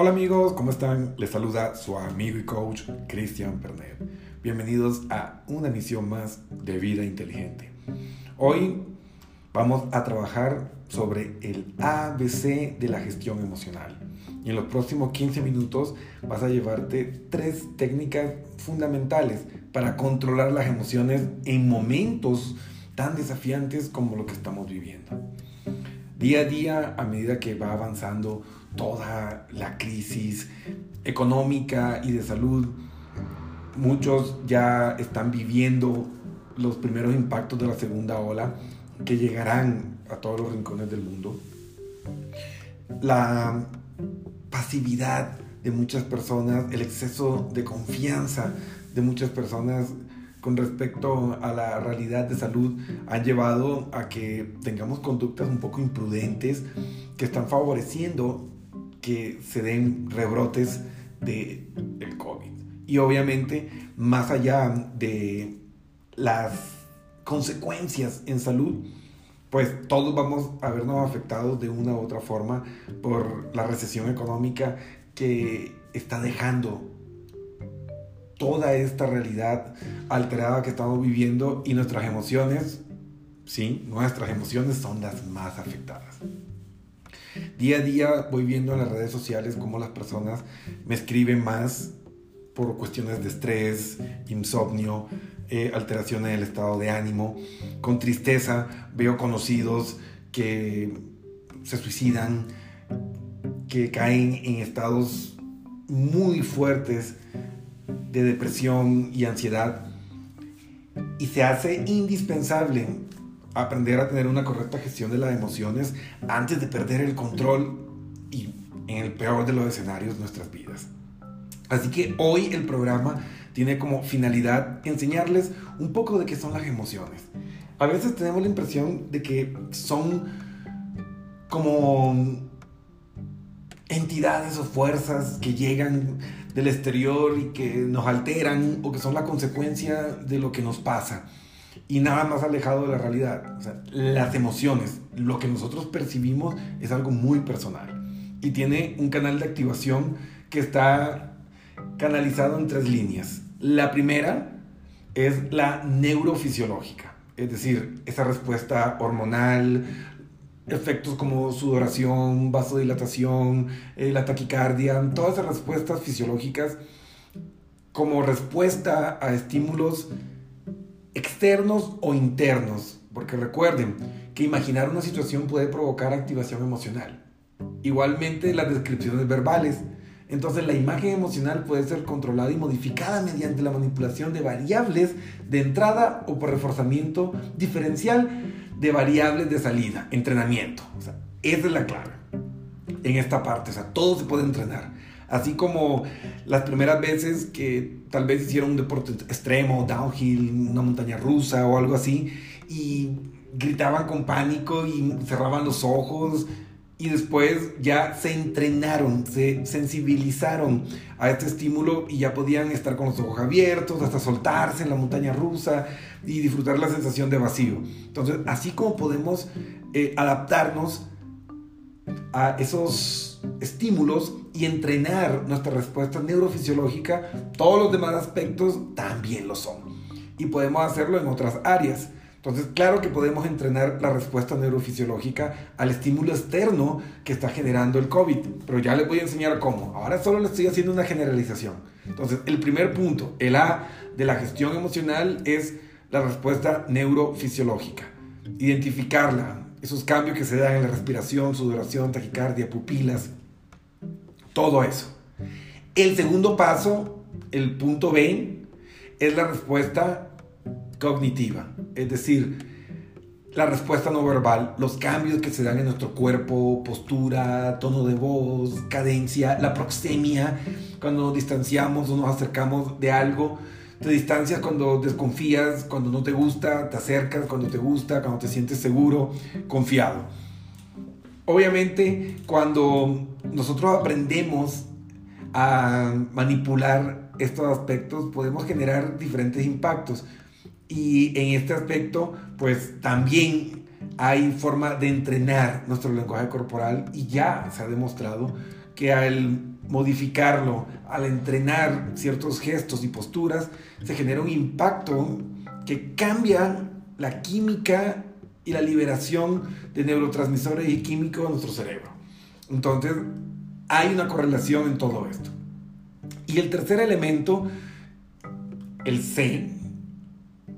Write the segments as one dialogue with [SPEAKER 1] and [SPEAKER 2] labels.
[SPEAKER 1] Hola amigos, ¿cómo están? Les saluda su amigo y coach Cristian Pernet. Bienvenidos a una emisión más de Vida Inteligente. Hoy vamos a trabajar sobre el ABC de la gestión emocional. Y en los próximos 15 minutos vas a llevarte tres técnicas fundamentales para controlar las emociones en momentos tan desafiantes como lo que estamos viviendo. Día a día, a medida que va avanzando toda la crisis económica y de salud, muchos ya están viviendo los primeros impactos de la segunda ola que llegarán a todos los rincones del mundo. La pasividad de muchas personas, el exceso de confianza de muchas personas con respecto a la realidad de salud han llevado a que tengamos conductas un poco imprudentes que están favoreciendo que se den rebrotes de el COVID. Y obviamente, más allá de las consecuencias en salud, pues todos vamos a vernos afectados de una u otra forma por la recesión económica que está dejando toda esta realidad alterada que estamos viviendo y nuestras emociones, sí, nuestras emociones son las más afectadas. Día a día voy viendo en las redes sociales cómo las personas me escriben más por cuestiones de estrés, insomnio, eh, alteraciones del estado de ánimo. Con tristeza veo conocidos que se suicidan, que caen en estados muy fuertes de depresión y ansiedad. Y se hace indispensable aprender a tener una correcta gestión de las emociones antes de perder el control y en el peor de los escenarios nuestras vidas. Así que hoy el programa tiene como finalidad enseñarles un poco de qué son las emociones. A veces tenemos la impresión de que son como entidades o fuerzas que llegan del exterior y que nos alteran o que son la consecuencia de lo que nos pasa y nada más alejado de la realidad. las emociones, lo que nosotros percibimos es algo muy personal y tiene un canal de activación que está canalizado en tres líneas. La primera es la neurofisiológica, es decir, esa respuesta hormonal, efectos como sudoración, vasodilatación, eh, la taquicardia, todas esas respuestas fisiológicas como respuesta a estímulos externos o internos. Porque recuerden que imaginar una situación puede provocar activación emocional. Igualmente las descripciones verbales. Entonces la imagen emocional puede ser controlada y modificada mediante la manipulación de variables de entrada o por reforzamiento diferencial de variables de salida, entrenamiento. O sea, esa es la clave en esta parte. O sea, todo se puede entrenar. Así como las primeras veces que tal vez hicieron un deporte extremo, downhill, una montaña rusa o algo así, y gritaban con pánico y cerraban los ojos, y después ya se entrenaron, se sensibilizaron a este estímulo y ya podían estar con los ojos abiertos, hasta soltarse en la montaña rusa y disfrutar la sensación de vacío. Entonces, así como podemos eh, adaptarnos a esos estímulos y entrenar nuestra respuesta neurofisiológica, todos los demás aspectos también lo son. Y podemos hacerlo en otras áreas. Entonces, claro que podemos entrenar la respuesta neurofisiológica al estímulo externo que está generando el COVID, pero ya les voy a enseñar cómo. Ahora solo les estoy haciendo una generalización. Entonces, el primer punto, el A de la gestión emocional es la respuesta neurofisiológica. Identificarla, esos cambios que se dan en la respiración, sudoración, taquicardia, pupilas, todo eso. El segundo paso, el punto B, es la respuesta cognitiva, es decir, la respuesta no verbal, los cambios que se dan en nuestro cuerpo, postura, tono de voz, cadencia, la proxemia, cuando nos distanciamos o nos acercamos de algo, te distancias cuando desconfías, cuando no te gusta, te acercas cuando te gusta, cuando te sientes seguro, confiado. Obviamente, cuando nosotros aprendemos a manipular estos aspectos, podemos generar diferentes impactos. Y en este aspecto, pues también hay forma de entrenar nuestro lenguaje corporal y ya se ha demostrado que al modificarlo, al entrenar ciertos gestos y posturas, se genera un impacto que cambia la química y la liberación de neurotransmisores y químicos en nuestro cerebro. Entonces, hay una correlación en todo esto. Y el tercer elemento, el C,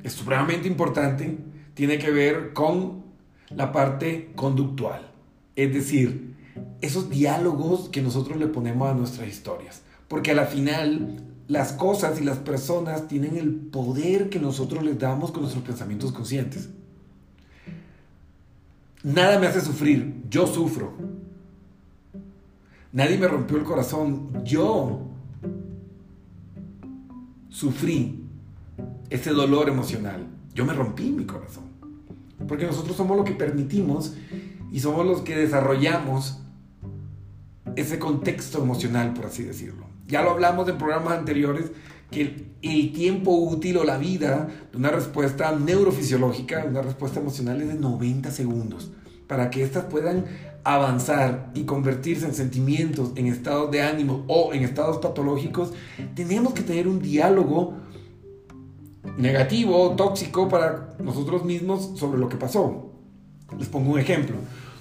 [SPEAKER 1] es supremamente importante, tiene que ver con la parte conductual. Es decir, esos diálogos que nosotros le ponemos a nuestras historias. Porque a la final las cosas y las personas tienen el poder que nosotros les damos con nuestros pensamientos conscientes. Nada me hace sufrir, yo sufro. Nadie me rompió el corazón, yo sufrí ese dolor emocional. Yo me rompí mi corazón. Porque nosotros somos lo que permitimos y somos los que desarrollamos ese contexto emocional, por así decirlo. Ya lo hablamos en programas anteriores, que el, tiempo útil o la vida de una respuesta neurofisiológica, una respuesta emocional es de 90 segundos, para que éstas puedan avanzar y convertirse en sentimientos, en estados de ánimo o en estados patológicos, tenemos que tener un diálogo negativo, tóxico para nosotros mismos sobre lo que pasó. Les pongo un ejemplo.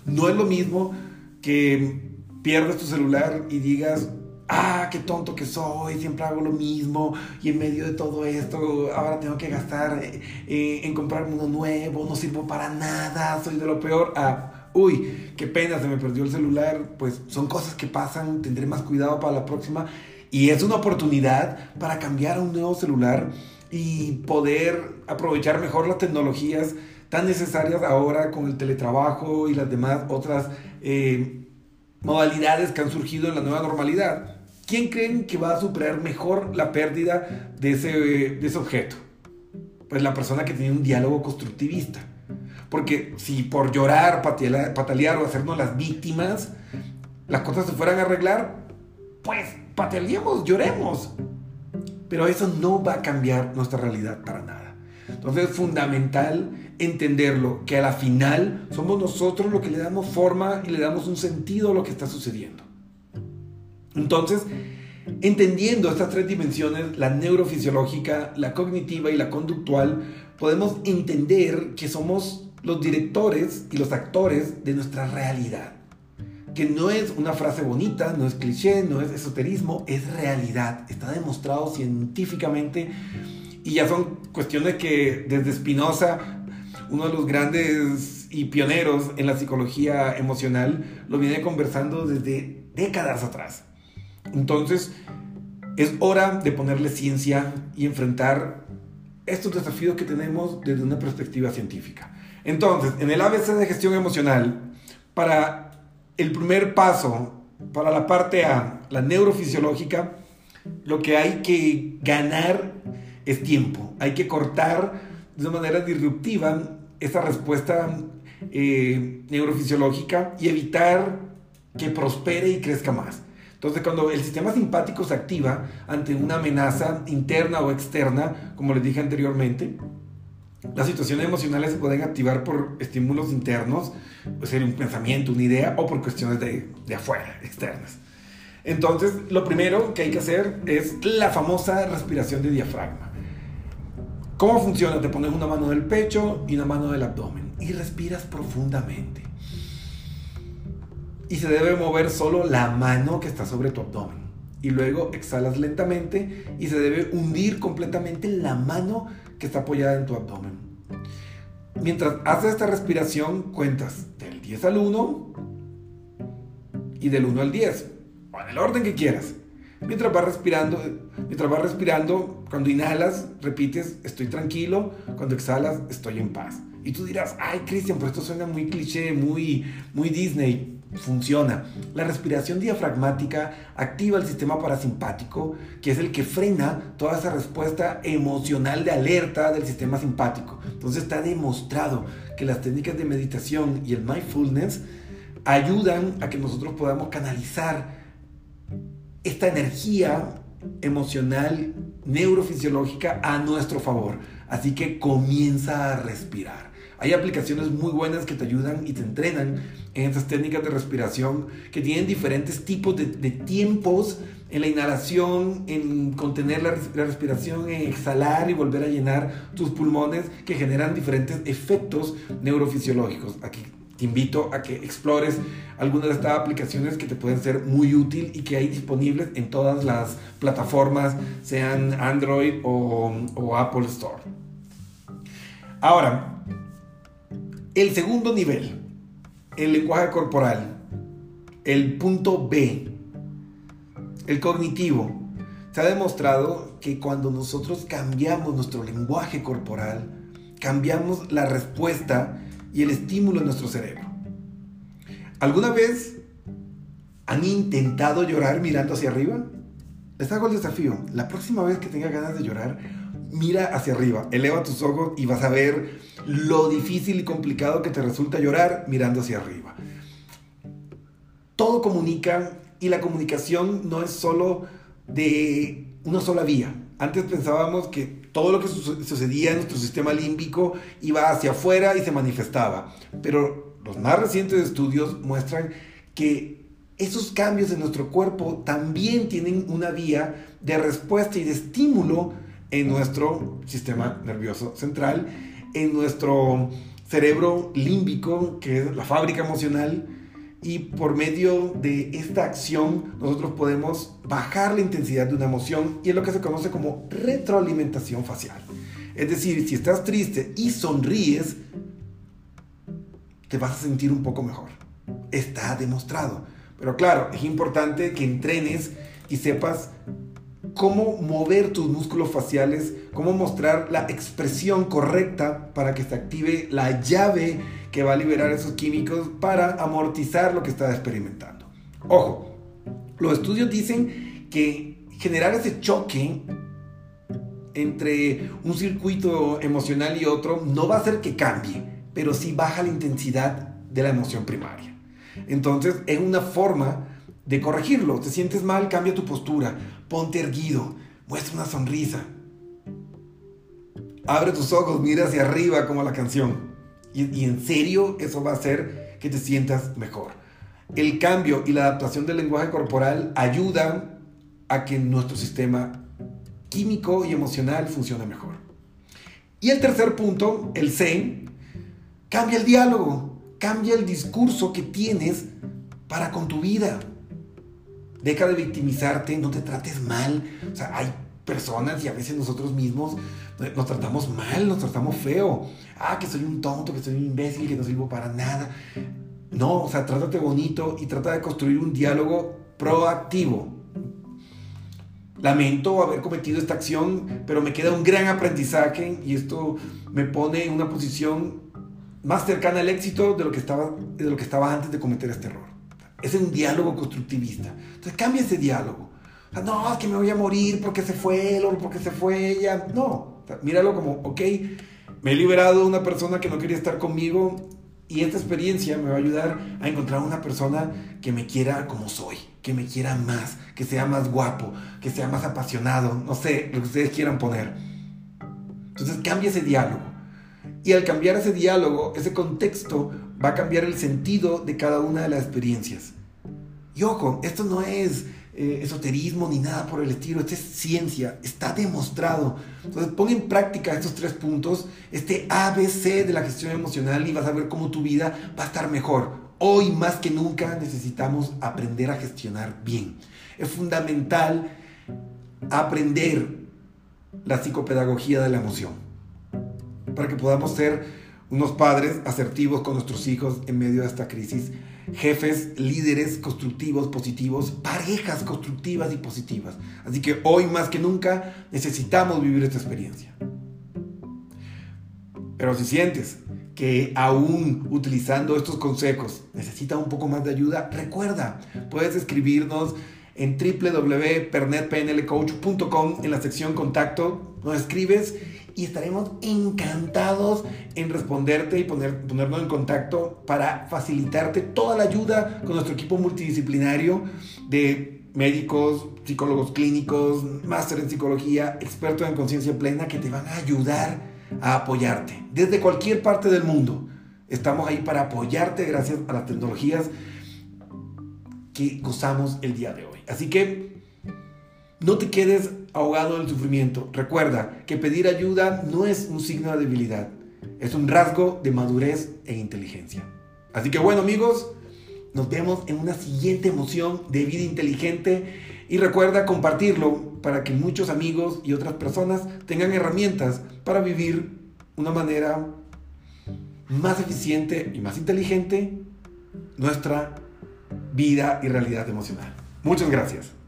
[SPEAKER 1] No es lo mismo que pierdas tu celular y digas, ah, qué tonto que soy, siempre hago lo mismo y en medio de todo esto ahora tengo que gastar eh, eh, en comprarme uno nuevo, no sirvo para nada, soy de lo peor. Ah, uy, qué pena, se me perdió el celular, pues son cosas que pasan, tendré más cuidado para la próxima y es una oportunidad para cambiar a un nuevo celular y poder aprovechar mejor las tecnologías tan necesarias ahora con el teletrabajo y las demás otras eh, modalidades que han surgido en la nueva normalidad. ¿Quién creen que va a superar mejor la pérdida de ese, de ese objeto? Pues la persona que tiene un diálogo constructivista. Porque si por llorar, patalear o hacernos las víctimas, las cosas se fueran a arreglar, pues pataleemos, lloremos. Pero eso no va a cambiar nuestra realidad para nada. Entonces es fundamental entenderlo, que a la final somos nosotros los que le damos forma y le damos un sentido a lo que está sucediendo. Entonces, entendiendo estas tres dimensiones, la neurofisiológica, la cognitiva y la conductual, podemos entender que somos los directores y los actores de nuestra realidad. Que no es una frase bonita, no es cliché, no es esoterismo, es realidad. Está demostrado científicamente y ya son cuestiones que desde Spinoza uno de los grandes y pioneros en la psicología emocional, lo viene conversando desde décadas atrás. Entonces, es hora de ponerle ciencia y enfrentar estos desafíos que tenemos desde una perspectiva científica. Entonces, en el ABC de gestión emocional, para el primer paso, para la parte A, la neurofisiológica, lo que hay que ganar es tiempo. Hay que cortar de una manera disruptiva esa respuesta eh, neurofisiológica y evitar que prospere y crezca más. Entonces, cuando el sistema simpático se activa ante una amenaza interna o externa, como les dije anteriormente, las situaciones emocionales se pueden activar por estímulos internos, puede ser un pensamiento, una idea, o por cuestiones de, de afuera, externas. Entonces, lo primero que hay que hacer es la famosa respiración de diafragma. ¿Cómo funciona? Te pones una mano del pecho y una mano del abdomen y respiras profundamente. Y se debe mover solo la mano que está sobre tu abdomen. Y luego exhalas lentamente y se debe hundir completamente la mano que está apoyada en tu abdomen. Mientras haces esta respiración, cuentas del 10 al 1 y del 1 al 10, o en el orden que quieras. Mientras vas respirando, mientras vas respirando, cuando inhalas, repites, estoy tranquilo, cuando exhalas, estoy en paz. Y tú dirás, ay Cristian, pero esto suena muy cliché, muy, muy Disney. Funciona. La respiración diafragmática activa el sistema parasimpático, que es el que frena toda esa respuesta emocional de alerta del sistema simpático. Entonces está demostrado que las técnicas de meditación y el mindfulness ayudan a que nosotros podamos canalizar esta energía emocional, neurofisiológica a nuestro favor. Así que comienza a respirar. Hay aplicaciones muy buenas que te ayudan y te entrenan en estas técnicas de respiración que tienen diferentes tipos de, tiempos en la inhalación, en contener la, la, respiración, en exhalar y volver a llenar tus pulmones que generan diferentes efectos neurofisiológicos. Aquí te invito a que explores algunas de estas aplicaciones que te pueden ser muy útil y que hay disponibles en todas las plataformas, sean Android o, o Apple Store. Ahora, el segundo nivel, el lenguaje corporal, el punto B, el cognitivo, se ha demostrado que cuando nosotros cambiamos nuestro lenguaje corporal, cambiamos la respuesta y el estímulo en nuestro cerebro. ¿Alguna vez han intentado llorar mirando hacia arriba? Les hago el desafío. La próxima vez que tenga ganas de llorar, mira hacia arriba, eleva tus ojos y vas a ver lo difícil y complicado que te resulta llorar mirando hacia arriba. Todo comunica y la comunicación no es solo de una sola vía. Antes pensábamos que todo lo que sucedía en nuestro sistema límbico iba hacia afuera y se manifestaba. Pero los más recientes estudios muestran que esos cambios en nuestro cuerpo también tienen una vía de respuesta y de estímulo en nuestro sistema nervioso central, en nuestro cerebro límbico, que es la fábrica emocional, y por medio de esta acción nosotros podemos bajar la intensidad de una emoción y es lo que se conoce como retroalimentación facial. Es decir, si estás triste y sonríes, te vas a sentir un poco mejor. Está demostrado. Pero claro, es importante que entrenes y sepas cómo mover tus músculos faciales, cómo mostrar la expresión correcta para que se active la llave que va a liberar esos químicos para amortizar lo que estás experimentando. Ojo, los estudios dicen que generar ese choque entre un circuito emocional y otro no va a hacer que cambie, pero sí baja la intensidad de la emoción primaria. Entonces es una forma de corregirlo. Te sientes mal, cambia tu postura, ponte erguido, muestra una sonrisa. Abre tus ojos, mira hacia arriba como la canción. Y, en serio eso va a hacer que te sientas mejor. El cambio y la adaptación del lenguaje corporal ayudan a que nuestro sistema químico y emocional funcione mejor. Y el tercer punto, el C, cambia el diálogo, cambia el discurso que tienes para con tu vida. Deja de victimizarte, no te trates mal. O sea, hay personas y a veces nosotros mismos nos tratamos mal, nos tratamos feo. Ah, que soy un tonto, que soy un imbécil, que no sirvo para nada. No, o sea, trátate bonito y trata de construir un diálogo proactivo. Lamento haber cometido esta acción, pero me queda un gran aprendizaje y esto me pone en una posición más cercana al éxito de lo que estaba, de lo que estaba antes de cometer este error. Es un diálogo constructivista. Entonces cambia ese diálogo no, es que me voy a morir porque se fue él o porque se fue ella. No, míralo como, ok, me he liberado de una persona que no quería estar conmigo y esta experiencia me va a ayudar a encontrar una persona que me quiera como soy, que me quiera más, que sea más guapo, que sea más apasionado, no sé, lo que ustedes quieran poner. Entonces cambia ese diálogo. Y al cambiar ese diálogo, ese contexto, va a cambiar el sentido de cada una de las experiencias. Y ojo, esto no es eh, esoterismo ni nada por el estilo, esto es ciencia, está demostrado. Entonces pon en práctica estos tres puntos, este ABC de la gestión emocional y vas a ver cómo tu vida va a estar mejor. Hoy más que nunca necesitamos aprender a gestionar bien. Es fundamental aprender la psicopedagogía de la emoción para que podamos ser unos padres asertivos con nuestros hijos en medio de esta crisis jefes, líderes constructivos, positivos, parejas constructivas y positivas. Así que hoy más que nunca necesitamos vivir esta experiencia. Pero si sientes que aún utilizando estos consejos necesita un poco más de ayuda, recuerda, puedes escribirnos en www.pernetpnlcoach.com en la sección contacto, nos escribes y estaremos encantados en responderte y poner, ponernos en contacto para facilitarte toda la ayuda con nuestro equipo multidisciplinario de médicos, psicólogos clínicos, máster en psicología, expertos en conciencia plena que te van a ayudar a apoyarte desde cualquier parte del mundo. Estamos ahí para apoyarte gracias a las tecnologías que gozamos el día de hoy. Así que no te quedes ahogado en el sufrimiento. Recuerda que pedir ayuda no es un signo de debilidad, es un rasgo de madurez e inteligencia. Así que bueno amigos, nos vemos en una siguiente emoción de vida inteligente y recuerda compartirlo para que muchos amigos y otras personas tengan herramientas para vivir una manera más eficiente y más inteligente nuestra vida y realidad emocional. Muchas gracias.